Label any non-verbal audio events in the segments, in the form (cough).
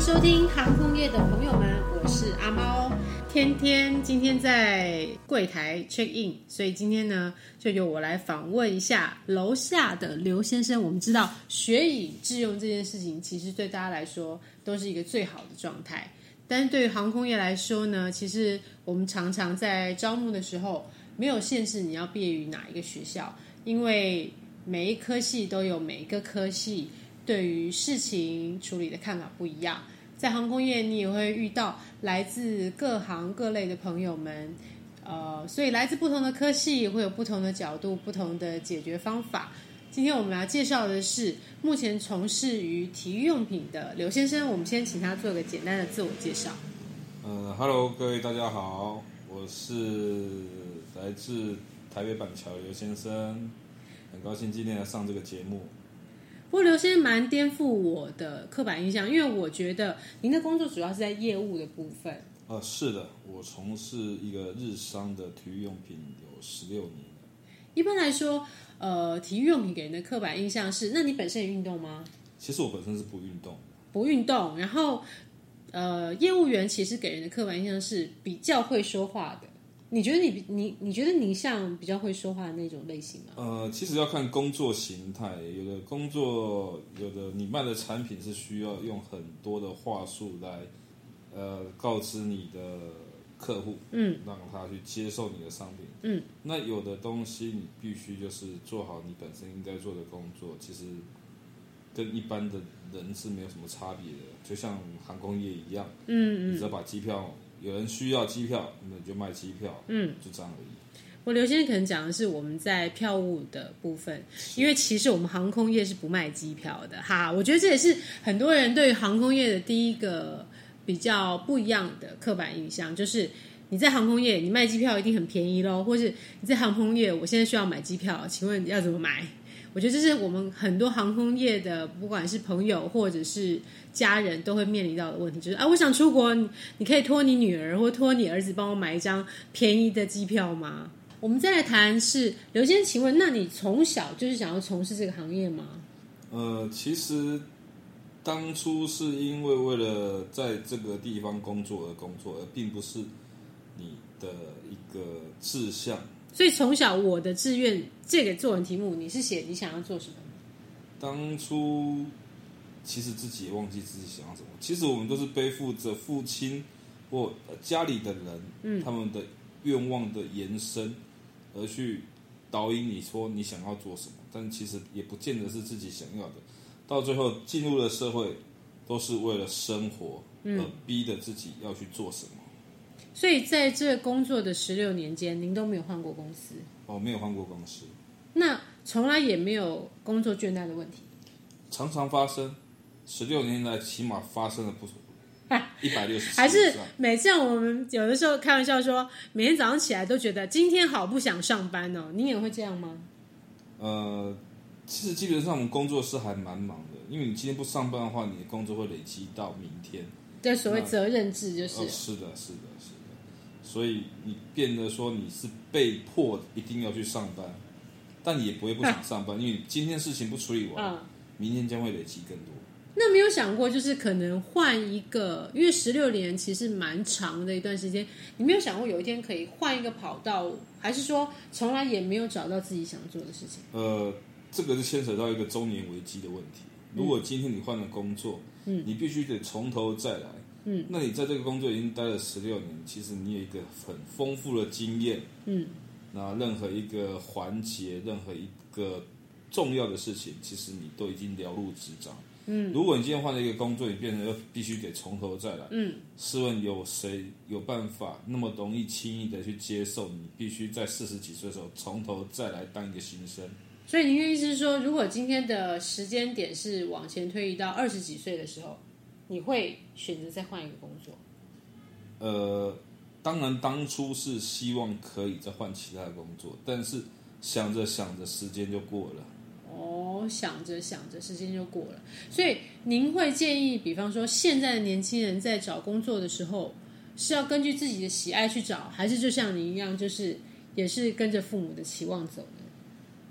收听航空业的朋友们，我是阿猫。天天今天在柜台 check in，所以今天呢就由我来访问一下楼下的刘先生。我们知道学以致用这件事情，其实对大家来说都是一个最好的状态。但是对于航空业来说呢，其实我们常常在招募的时候没有限制你要毕业于哪一个学校，因为每一科系都有每一个科系对于事情处理的看法不一样。在航空业，你也会遇到来自各行各类的朋友们，呃，所以来自不同的科系会有不同的角度、不同的解决方法。今天我们要介绍的是目前从事于体育用品的刘先生，我们先请他做个简单的自我介绍。嗯，Hello，各位大家好，我是来自台北板桥刘先生，很高兴今天来上这个节目。不过刘先生蛮颠覆我的刻板印象，因为我觉得您的工作主要是在业务的部分。呃，是的，我从事一个日商的体育用品有十六年了。一般来说，呃，体育用品给人的刻板印象是，那你本身也运动吗？其实我本身是不运动的，不运动，然后呃，业务员其实给人的刻板印象是比较会说话的。你觉得你你你觉得你像比较会说话的那种类型吗？呃，其实要看工作形态，有的工作，有的你卖的产品是需要用很多的话术来，呃，告知你的客户，嗯，让他去接受你的商品，嗯，那有的东西你必须就是做好你本身应该做的工作，其实跟一般的人是没有什么差别的，就像航空业一样，嗯嗯。你只要把机票，有人需要机票，那你就卖机票，嗯，就这样而已。我刘先生可能讲的是我们在票务的部分，因为其实我们航空业是不卖机票的哈。我觉得这也是很多人对于航空业的第一个比较不一样的刻板印象，就是你在航空业你卖机票一定很便宜喽，或是你在航空业我现在需要买机票，请问要怎么买？我觉得这是我们很多航空业的，不管是朋友或者是家人都会面临到的问题，就是啊，我想出国，你可以托你女儿或托你儿子帮我买一张便宜的机票吗？我们再来谈是刘先生，请问，那你从小就是想要从事这个行业吗？呃，其实当初是因为为了在这个地方工作而工作，而并不是你的一个志向。所以从小我的志愿这个作文题目，你是写你想要做什么？当初其实自己也忘记自己想要什么。其实我们都是背负着父亲或呃家里的人，嗯他们的愿望的延伸，而去导引你说你想要做什么，但其实也不见得是自己想要的。到最后进入了社会，都是为了生活而逼着自己要去做什么。所以在这工作的十六年间，您都没有换过公司，哦，没有换过公司，那从来也没有工作倦怠的问题。常常发生。十六年来，起码发生了不 (laughs) 一百六十，还是每次我们有的时候开玩笑说，每天早上起来都觉得今天好不想上班哦。你也会这样吗？呃，其实基本上我们工作是还蛮忙的，因为你今天不上班的话，你的工作会累积到明天。对，所谓责任制就是。哦，是的，是的，是的。所以你变得说你是被迫一定要去上班，但你也不会不想上班，因为你今天事情不处理完，嗯，明天将会累积更多。那没有想过，就是可能换一个，因为十六年其实蛮长的一段时间，你没有想过有一天可以换一个跑道，还是说从来也没有找到自己想做的事情？呃，这个是牵扯到一个中年危机的问题。如果今天你换了工作，嗯，你必须得从头再来，嗯，那你在这个工作已经待了十六年，其实你有一个很丰富的经验，嗯，那任何一个环节，任何一个重要的事情，其实你都已经了如指掌。嗯，如果你今天换了一个工作，你变成要必须得从头再来。嗯，试问有谁有办法那么容易轻易的去接受你必须在四十几岁的时候从头再来当一个新生？所以您的意思是说，如果今天的时间点是往前推移到二十几岁的时候，你会选择再换一个工作？呃，当然当初是希望可以再换其他的工作，但是想着想着时间就过了。哦，想着想着，时间就过了。所以您会建议，比方说现在的年轻人在找工作的时候，是要根据自己的喜爱去找，还是就像您一样，就是也是跟着父母的期望走呢？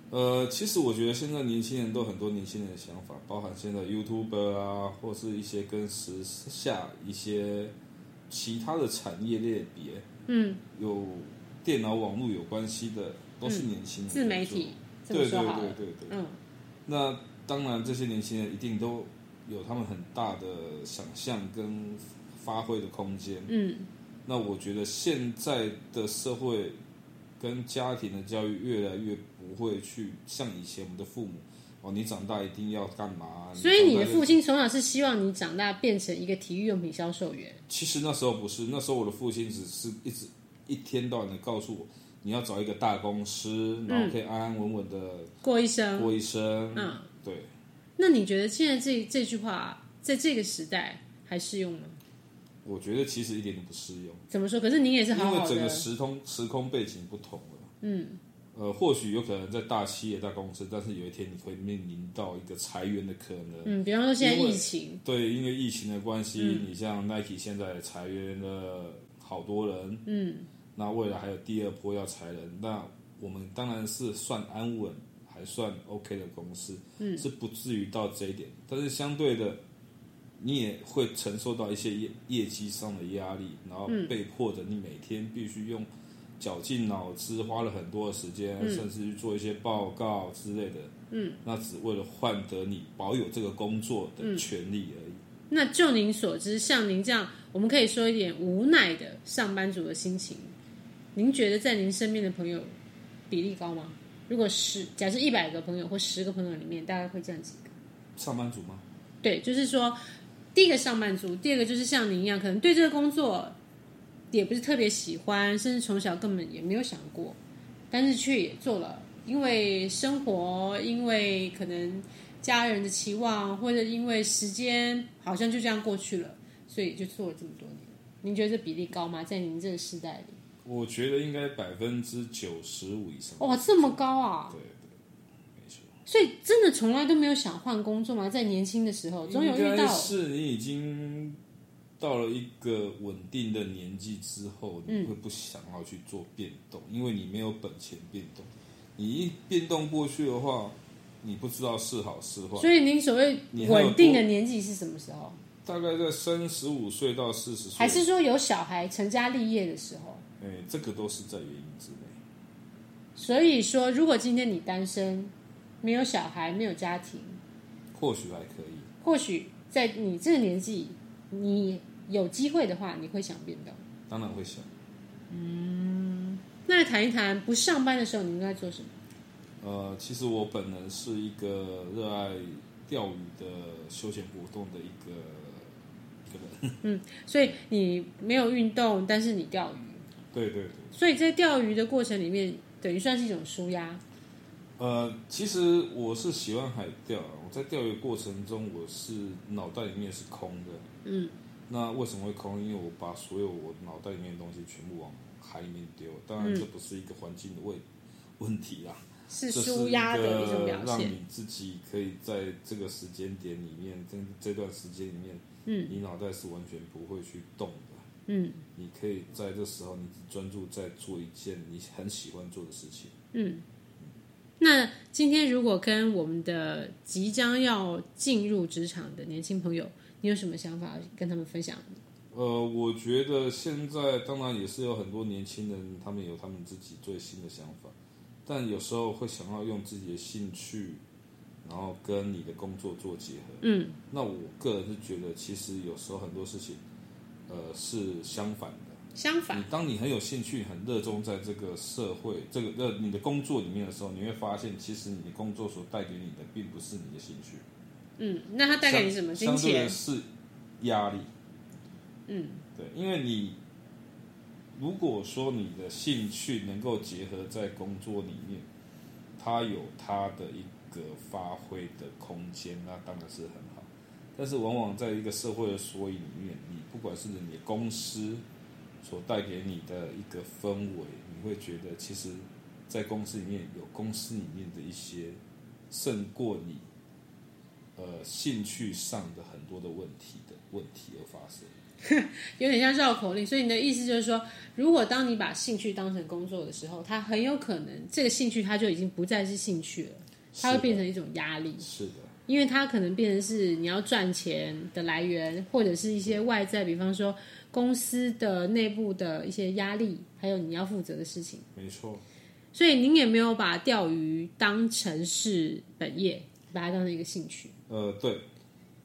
呃，其实我觉得现在年轻人都很多年轻人的想法，包含现在 YouTuber 啊，或是一些跟时下一些其他的产业类别，嗯，有电脑网络有关系的，都是年轻人、自媒体，对对对对对。嗯那当然，这些年轻人一定都有他们很大的想象跟发挥的空间。嗯那我觉得现在的社会跟家庭的教育越来越不会去像以前我们的父母哦，你长大一定要干嘛？所以你的父亲从小是希望你长大变成一个体育用品销售员，其实那时候不是，那时候我的父亲只是一直一天到晚的告诉我，你要找一个大公司，然后可以安安稳稳的过一生。过一生。嗯，对，那你觉得现在这这句话在这个时代还适用吗？我觉得其实一点都不适用。怎么说？可是你也是好因为，整个时空时空背景不同了。嗯呃，或许有可能在大企业、大公司，但是有一天你会面临到一个裁员的可能。嗯，比方说现在疫情，对，因为疫情的关系，嗯你像 Nike 现在裁员了好多人，嗯那未来还有第二波要裁人，那我们当然是算安稳，还算 OK 的公司，嗯是不至于到这一点。但是相对的，你也会承受到一些业业绩上的压力，然后嗯被迫的你每天必须用绞尽脑汁，花了很多的时间，嗯甚至去做一些报告之类的，嗯，那只为了换得你保有这个工作的嗯权利而已。那就您所知，像您这样，我们可以说一点无奈的上班族的心情，您觉得在您身边的朋友比例高吗？如果十假设一百个朋友或十个朋友里面，大概会这样几个？上班族吗？对，就是说，第一个上班族，第二个就是像您一样，可能对这个工作也不是特别喜欢，甚至从小根本也没有想过，但是却也做了，因为生活，因为可能家人的期望，或者因为时间好像就这样过去了，所以就做了这么多年。您觉得这比例高吗？在您这个时代里？我觉得应该百分之九十五以上。哇，这么高啊！对。所以真的从来都没有想换工作吗？在年轻的时候，总有遇到。是你已经到了一个稳定的年纪之后，你嗯会不想要去做变动，因为你没有本钱变动。你一变动过去的话，你不知道是好是坏。所以您所谓稳定的年纪是什么时候？大概在三十五岁到四十岁，还是说有小孩成家立业的时候？哎，这个都是在原因之内。所以说，如果今天你单身，没有小孩，没有家庭，或许还可以。或许在你这个年纪，你有机会的话，你会想变动。当然会想，嗯那谈一谈不上班的时候，你应该做什么？呃，其实我本人是一个热爱钓鱼的休闲活动的一个一个人。所以你没有运动，但是你钓鱼，对对对。所以在钓鱼的过程里面，等于算是一种舒压。呃，其实我是喜欢海钓啊，我在钓鱼过程中，我是脑袋里面是空的。嗯，那为什么会空？因为我把所有我脑袋里面的东西全部往海里面丢。当然，嗯这不是一个环境的问问题啦，(laughs) 是舒压的一种表现。让你自己可以在这个时间点里面，这这段时间里面，嗯你脑袋是完全不会去动的。嗯你可以在这时候，你只专注在做一件你很喜欢做的事情。嗯。那今天如果跟我们的即将要进入职场的年轻朋友，你有什么想法跟他们分享？呃，我觉得现在当然也是有很多年轻人，他们有他们自己最新的想法，但有时候会想要用自己的兴趣，然后跟你的工作做结合。嗯那我个人是觉得，其实有时候很多事情，呃，是相反的。相反，你当你很有兴趣、很热衷在这个社会、这个呃你的工作里面的时候，你会发现，其实你的工作所带给你的，并不是你的兴趣，嗯，那它带给你什么？金相对的钱？是压力。嗯对，因为你如果说你的兴趣能够结合在工作里面，它有它的一个发挥的空间，那当然是很好。但是往往在一个社会的缩影里面，你不管是你的公司所带给你的一个氛围，你会觉得其实，在公司里面有公司里面的一些胜过你呃兴趣上的很多的问题的问题而发生。(laughs) 有点像绕口令。所以你的意思就是说，如果当你把兴趣当成工作的时候，它很有可能这个兴趣它就已经不再是兴趣了，它会变成一种压力。是的，因为它可能变成是你要赚钱的来源，或者是一些外在，比方说公司的内部的一些压力，还有你要负责的事情。没错。所以您也没有把钓鱼当成是本业，把它当成一个兴趣。呃，对，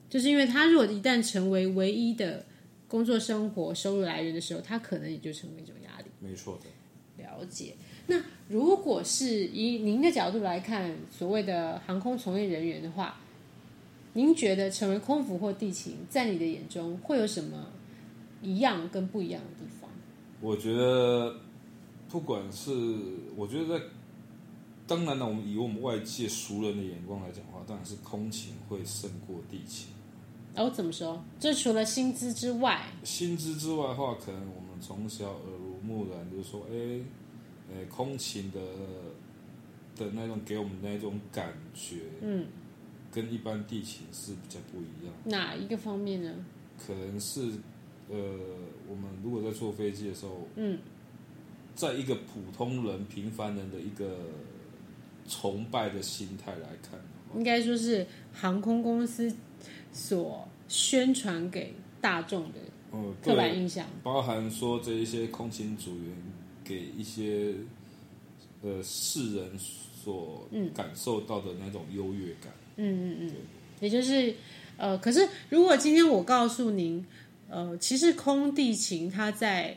就是因为他如果一旦成为唯一的工作、生活、收入来源的时候，他可能也就成为一种压力。没错的。了解。那如果是以您的角度来看，所谓的航空从业人员的话，您觉得成为空服或地勤，在你的眼中会有什么一样跟不一样的地方？我觉得，不管是我觉得在，当然了，我们以我们外界熟人的眼光来讲的话，当然是空勤会胜过地勤。哦，怎么说？就除了薪资之外，薪资之外的话，可能我们从小耳濡目染，就是说，哎，呃，空勤的的那种给我们那种感觉，嗯，跟一般地勤是比较不一样。哪一个方面呢？可能是，呃，我们如果在坐飞机的时候，嗯，在一个普通人、平凡人的一个崇拜的心态来看，应该说是航空公司所宣传给大众的嗯，刻板，印象。包含说这一些空勤组员给一些呃世人所感受到的那种优越感。嗯嗯嗯，也就是呃，可是如果今天我告诉您，呃，其实空地勤他在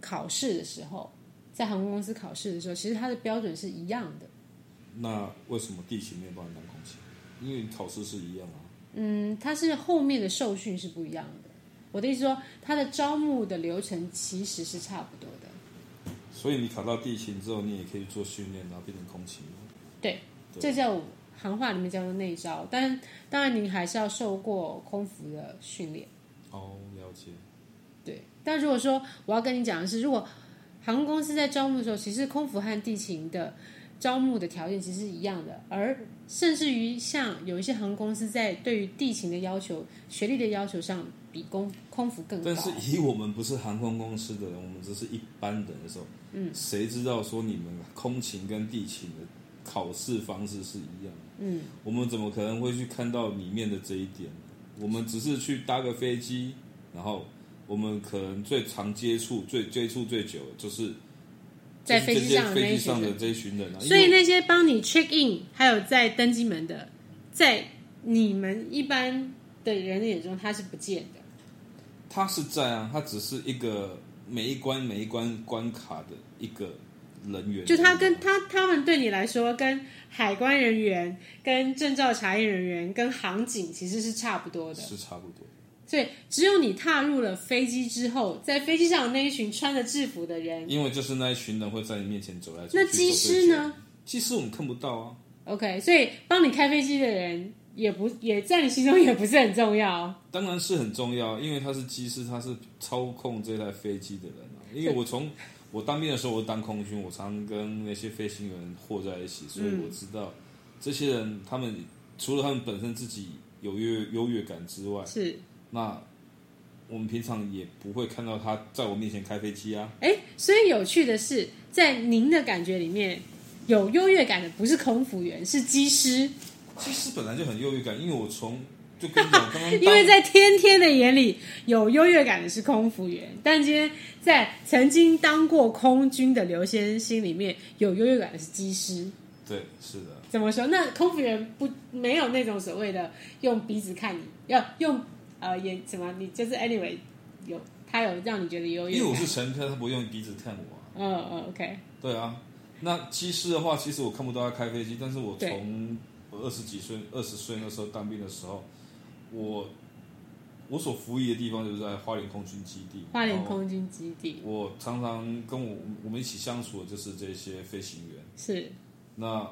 考试的时候，在航空公司考试的时候，其实它的标准是一样的。那为什么地勤没有办法当空勤？因为考试是一样啊。嗯，它是后面的受训是不一样的。我的意思说，它的招募的流程其实是差不多的。所以你考到地勤之后，你也可以做训练，然后变成空勤。对，对这叫行话里面叫做内招，但当然您还是要受过空服的训练。哦，了解。对，但如果说我要跟你讲的是，如果航空公司在招募的时候，其实空服和地勤的招募的条件其实是一样的，而甚至于像有一些航空公司在对于地勤的要求、学历的要求上，比空空服更高。但是以我们不是航空公司的人，我们只是一般人的时候，嗯，谁知道说你们空勤跟地勤的考试方式是一样的？嗯，我们怎么可能会去看到里面的这一点呢？我们只是去搭个飞机，然后我们可能最常接触、最接触最久的就是在飞机上飞机上的这一群人啊。所以那些帮你 check in 还有在登机门的，在你们一般的人的眼中，他是不见的。他是在啊，他只是一个每一关每一关关卡的一个人员，就他跟他他们对你来说，跟海关人员、跟证照查验人员、跟航警其实是差不多的。是差不多。所以只有你踏入了飞机之后，在飞机上那一群穿着制服的人，因为就是那一群人会在你面前走来走去。那机师呢？机师我们看不到啊。？OK，所以帮你开飞机的人也不也在你心中也不是很重要。当然是很重要，因为他是机师，他是操控这台飞机的人啊。因为我从我当兵的时候，我当空军，我常跟那些飞行员和在一起，所以我知道、这些人，他们除了他们本身自己有优优越感之外，是，那我们平常也不会看到他在我面前开飞机啊。哎，所以有趣的是，在您的感觉里面，有优越感的不是空服员，是机师。机师本来就很优越感，因为我从就跟你讲，刚刚 (laughs) 因为在天天的眼里，有优越感的是空服员，但今天在曾经当过空军的刘先生心里面，有优越感的是机师。对是的，怎么说？那空服员不没有那种所谓的用鼻子看你，要用呃眼什么？你就是 anyway 有他有让你觉得优越感。因为我是乘客，他不用鼻子看我啊。嗯嗯 OK 对啊，那机师的话，其实我看不到他开飞机，但是我从我二十几岁、二十岁那时候当兵的时候，我我所服役的地方就是在花莲空军基地。花莲空军基地我常常跟我我们一起相处的就是这些飞行员。是那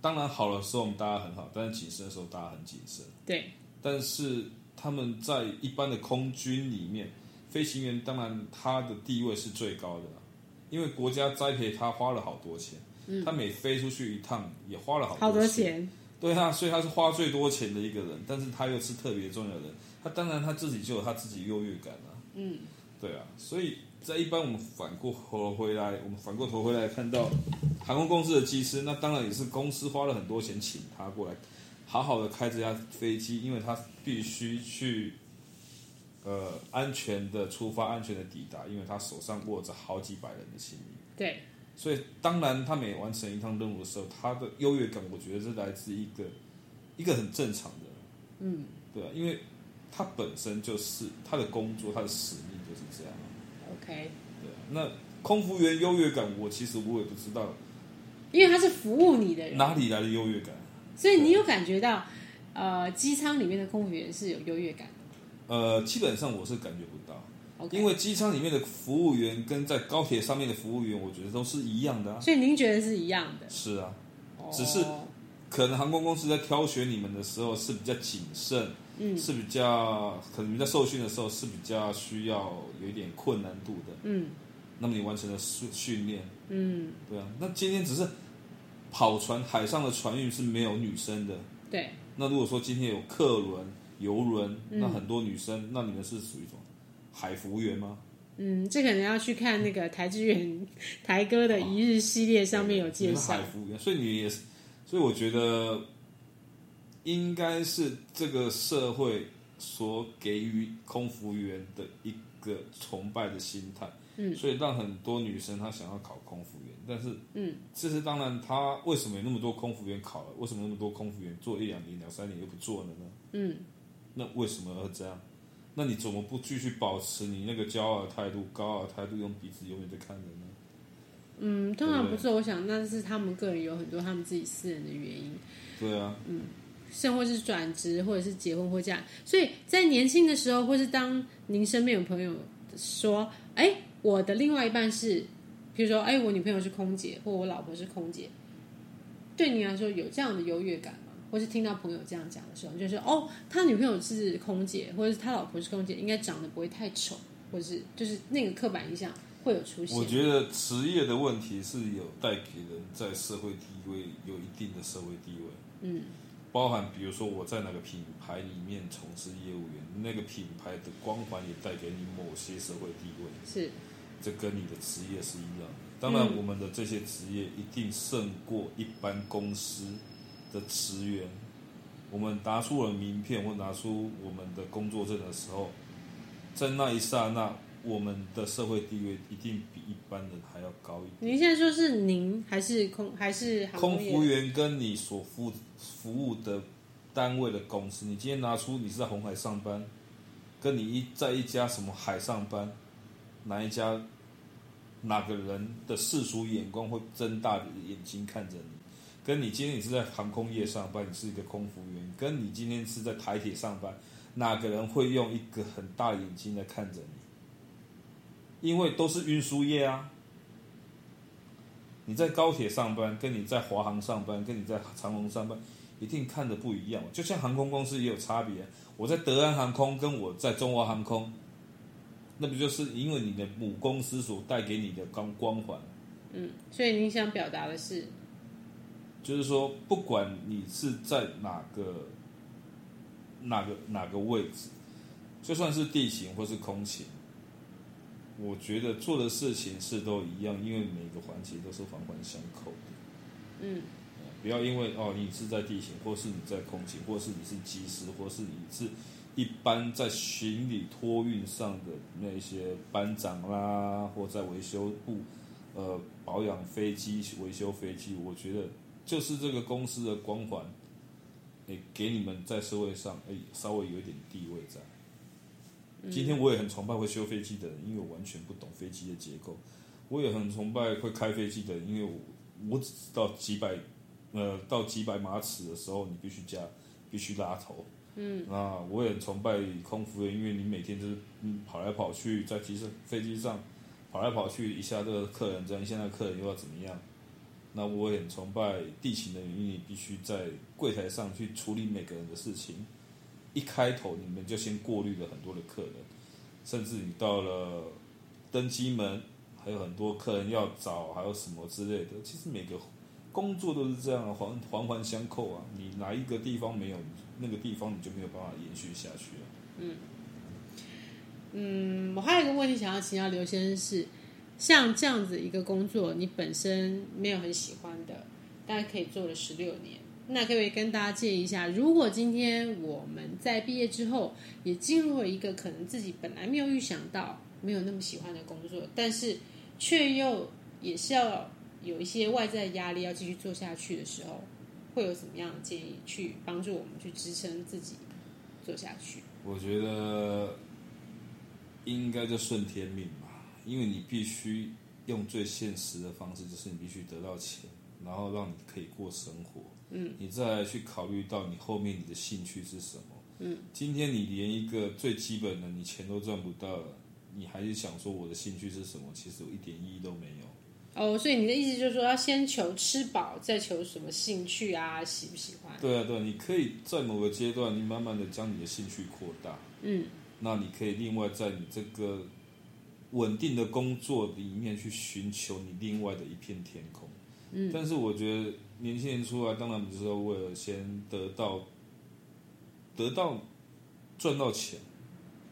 当然好的时候我们大家很好，但是谨慎的时候大家很谨慎。对但是他们在一般的空军里面，飞行员当然他的地位是最高的啦，因为国家栽培他花了好多钱，他每飞出去一趟也花了好多钱。钱，对啊，所以他是花最多钱的一个人，但是他又是特别重要的人，他当然他自己就有他自己优越感啊。嗯，对啊，所以在一般我们反过头回来，我们反过头回来看到航空公司的机师，那当然也是公司花了很多钱请他过来，好好的开这架飞机，因为他必须去呃安全的出发，安全的抵达，因为他手上握着好几百人的性命。对，所以当然他每完成一趟任务的时候，他的优越感，我觉得是来自一个一个很正常的，嗯对啊，因为他本身就是他的工作，他的使命就是这样。，OK，对啊，那空服员优越感，我其实我也不知道因为他是服务你的人，哪里来的优越感。所以你有感觉到，呃，机舱里面的空服员是有优越感的。呃，基本上我是感觉不到因为机舱里面的服务员跟在高铁上面的服务员，我觉得都是一样的啊。所以您觉得是一样的？是啊，哦只是可能航空公司在挑选你们的时候是比较谨慎，嗯是比较可能你在受训的时候是比较需要有一点困难度的。嗯那么你完成了训训练，嗯，对啊。那今天只是跑船，海上的船运是没有女生的。对，那如果说今天有客轮、游轮，嗯那很多女生，那你们是属于什么海服务员吗？嗯，这可能要去看那个台志远 (laughs) 台哥的一日系列上面有介绍海。服务员，所以你也是，所以我觉得应该是这个社会所给予空服员的一个崇拜的心态，嗯，所以让很多女生她想要考空服员，但是，嗯，这是当然，她为什么有那么多空服员考了？为什么那么多空服员做一两年、两三年又不做了呢？嗯，那为什么要这样？那你怎么不继续保持你那个骄傲的态度、高傲的态度，用鼻子永远在看人呢？嗯，通常不是，我想那是他们个人有很多他们自己私人的原因，对啊，嗯甚或是转职，或者是结婚或这样。所以在年轻的时候，或是当您身边有朋友说：“哎，我的另外一半是，比如说，哎，我女朋友是空姐，或我老婆是空姐。”对你来说有这样的优越感吗？或是听到朋友这样讲的时候，就是哦，他女朋友是空姐，或者是他老婆是空姐，应该长得不会太丑，或者是就是那个刻板印象会有出现。我觉得职业的问题是有带给人在社会地位有一定的社会地位，嗯，包含比如说我在哪个品牌里面从事业务员，那个品牌的光环也带给你某些社会地位，是。这跟你的职业是一样的。当然，嗯。我们的这些职业一定胜过一般公司的职员。我们拿出了名片或拿出我们的工作证的时候，在那一刹那，我们的社会地位一定比一般人还要高一点。您现在说是您还是空还是空服员跟你所服服务的单位的公司，你今天拿出你是在红海上班，跟你一在一家什么海上班，哪一家哪个人的世俗眼光会睁大眼睛看着你？跟你今天你是在航空业上班，你是一个空服员，跟你今天是在台铁上班，哪个人会用一个很大眼睛来看着你？因为都是运输业啊。你在高铁上班，跟你在华航上班，跟你在长龙上班，一定看的不一样。就像航空公司也有差别，我在德安航空跟我在中华航空，那不就是因为你的母公司所带给你的光光环？嗯，所以你想表达的是，就是说，不管你是在哪个哪个哪个位置，就算是地形或是空勤，我觉得做的事情是都一样，因为每个环节都是环环相扣的。嗯不要因为哦你是在地形，或是你在空勤，或是你是机师，或是你是一般在行李托运上的那些班长啦，或在维修部呃保养飞机、维修飞机，我觉得就是这个公司的光环，诶，给你们在社会上诶稍微有一点地位在。今天我也很崇拜会修飞机的人，因为我完全不懂飞机的结构。我也很崇拜会开飞机的人，因为我我只知道几百呃到几百码尺的时候，你必须加必须拉头。嗯，那我也很崇拜空服员，因为你每天就是嗯跑来跑去，在机上飞机上跑来跑去，一下这个客人这样，一下那个客人又要怎么样？那我也很崇拜地勤的人，因你必须在柜台上去处理每个人的事情。一开头你们就先过滤了很多的客人，甚至你到了登机门，还有很多客人要找，还有什么之类的。其实每个工作都是这样，环环环相扣啊。你哪一个地方没有，那个地方你就没有办法延续下去了。嗯，我还有一个问题想要请教刘先生是，像这样子一个工作，你本身没有很喜欢的，大概可以做了十六年，那可不可以跟大家建议一下，如果今天我们在毕业之后，也进入了一个可能自己本来没有预想到、没有那么喜欢的工作，但是却又也是要有一些外在压力要继续做下去的时候，会有什么样的建议去帮助我们去支撑自己做下去？我觉得应该就顺天命，因为你必须用最现实的方式，就是你必须得到钱，然后让你可以过生活。嗯，你再去考虑到你后面你的兴趣是什么。嗯，今天你连一个最基本的你钱都赚不到了，你还是想说我的兴趣是什么？其实我一点意义都没有。哦，所以你的意思就是说，要先求吃饱，再求什么兴趣啊，喜不喜欢？对啊，对啊，你可以在某个阶段，你慢慢的将你的兴趣扩大。嗯，那你可以另外在你这个稳定的工作里面去寻求你另外的一片天空。嗯，但是我觉得年轻人出来，当然不是说为了先得到得到赚到钱，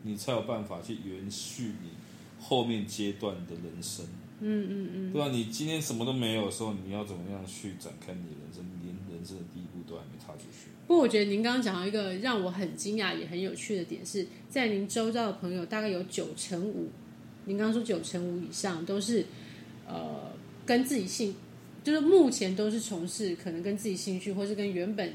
你才有办法去延续你后面阶段的人生。嗯嗯嗯，对啊、你今天什么都没有的时候，你要怎么样去展开你的人生？连人生的第一步都还没踏出去。不过我觉得您刚刚讲到一个让我很惊讶也很有趣的点是，在您周遭的朋友大概有九成五，您刚刚说九成五以上都是呃跟自己兴，就是目前都是从事可能跟自己兴趣或是跟原本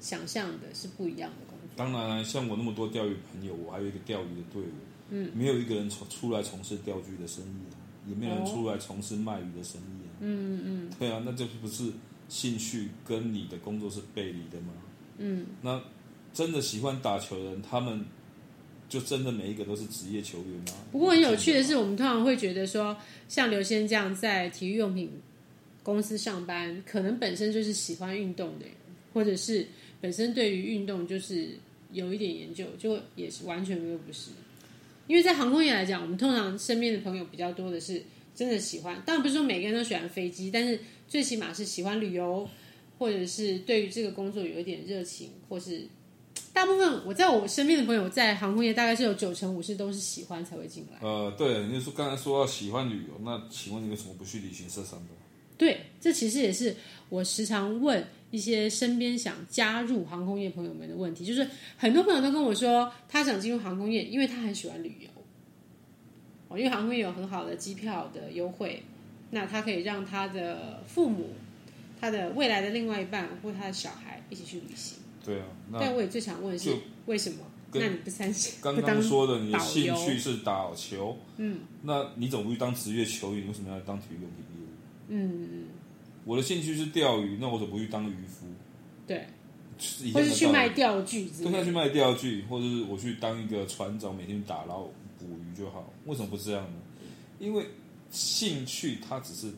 想象的是不一样的工作。当然啊，像我那么多钓鱼朋友，我还有一个钓鱼的队伍，嗯，没有一个人从出来从事钓具的生意啊，也没有人出来从事卖鱼的生意啊。嗯嗯对啊，那这不是兴趣跟你的工作是背离的吗？嗯，那真的喜欢打球的人，他们就真的每一个都是职业球员吗？不过很有趣的是，我们通常会觉得说，像刘先这样在体育用品公司上班，可能本身就是喜欢运动的人，或者是本身对于运动就是有一点研究，就也是完全没有不是。因为在航空业来讲，我们通常身边的朋友比较多的是真的喜欢，当然不是说每个人都喜欢飞机，但是最起码是喜欢旅游，或者是对于这个工作有一点热情，或是大部分我在我身边的朋友在航空业大概是有九成五是都是喜欢才会进来。呃，对，你说刚才说到喜欢旅游，那请问你为什么不去旅行社上班？对，这其实也是我时常问一些身边想加入航空业朋友们的问题，就是很多朋友都跟我说，他想进入航空业，因为他很喜欢旅游。哦，因为航空业有很好的机票的优惠，那他可以让他的父母、他的未来的另外一半或他的小孩一起去旅行。对啊，那但我也最想问的是就，为什么？跟那你不相信？刚刚说的，你的兴趣是打球，嗯，那你怎么不去当职业球员？为什么要当体育用品业务？嗯，我的兴趣是钓鱼，那我怎么不去当渔夫？对，或是去卖钓具。对，他去卖钓具，或者是我去当一个船长，每天打捞捕鱼就好。为什么不这样呢？因为兴趣它只是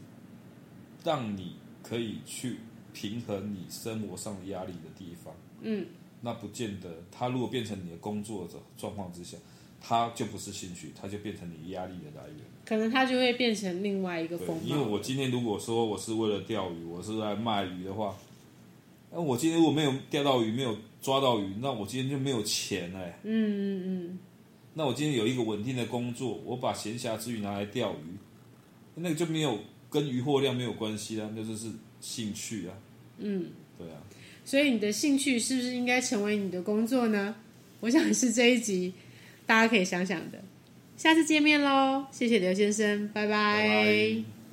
让你可以去平衡你生活上的压力的地方。嗯，那不见得，它如果变成你的工作的状况之下，它就不是兴趣，它就变成你压力的来源。可能它就会变成另外一个风，貌。因为我今天如果说我是为了钓鱼，我是来卖鱼的话，那我今天如果没有钓到鱼，没有抓到鱼，那我今天就没有钱哎、嗯嗯嗯，那我今天有一个稳定的工作，我把闲暇之余拿来钓鱼，那个就没有跟鱼货量没有关系啦，那就是兴趣啊。嗯，对啊，所以你的兴趣是不是应该成为你的工作呢？我想是这一集大家可以想想的。下次见面喽，谢谢刘先生，拜拜拜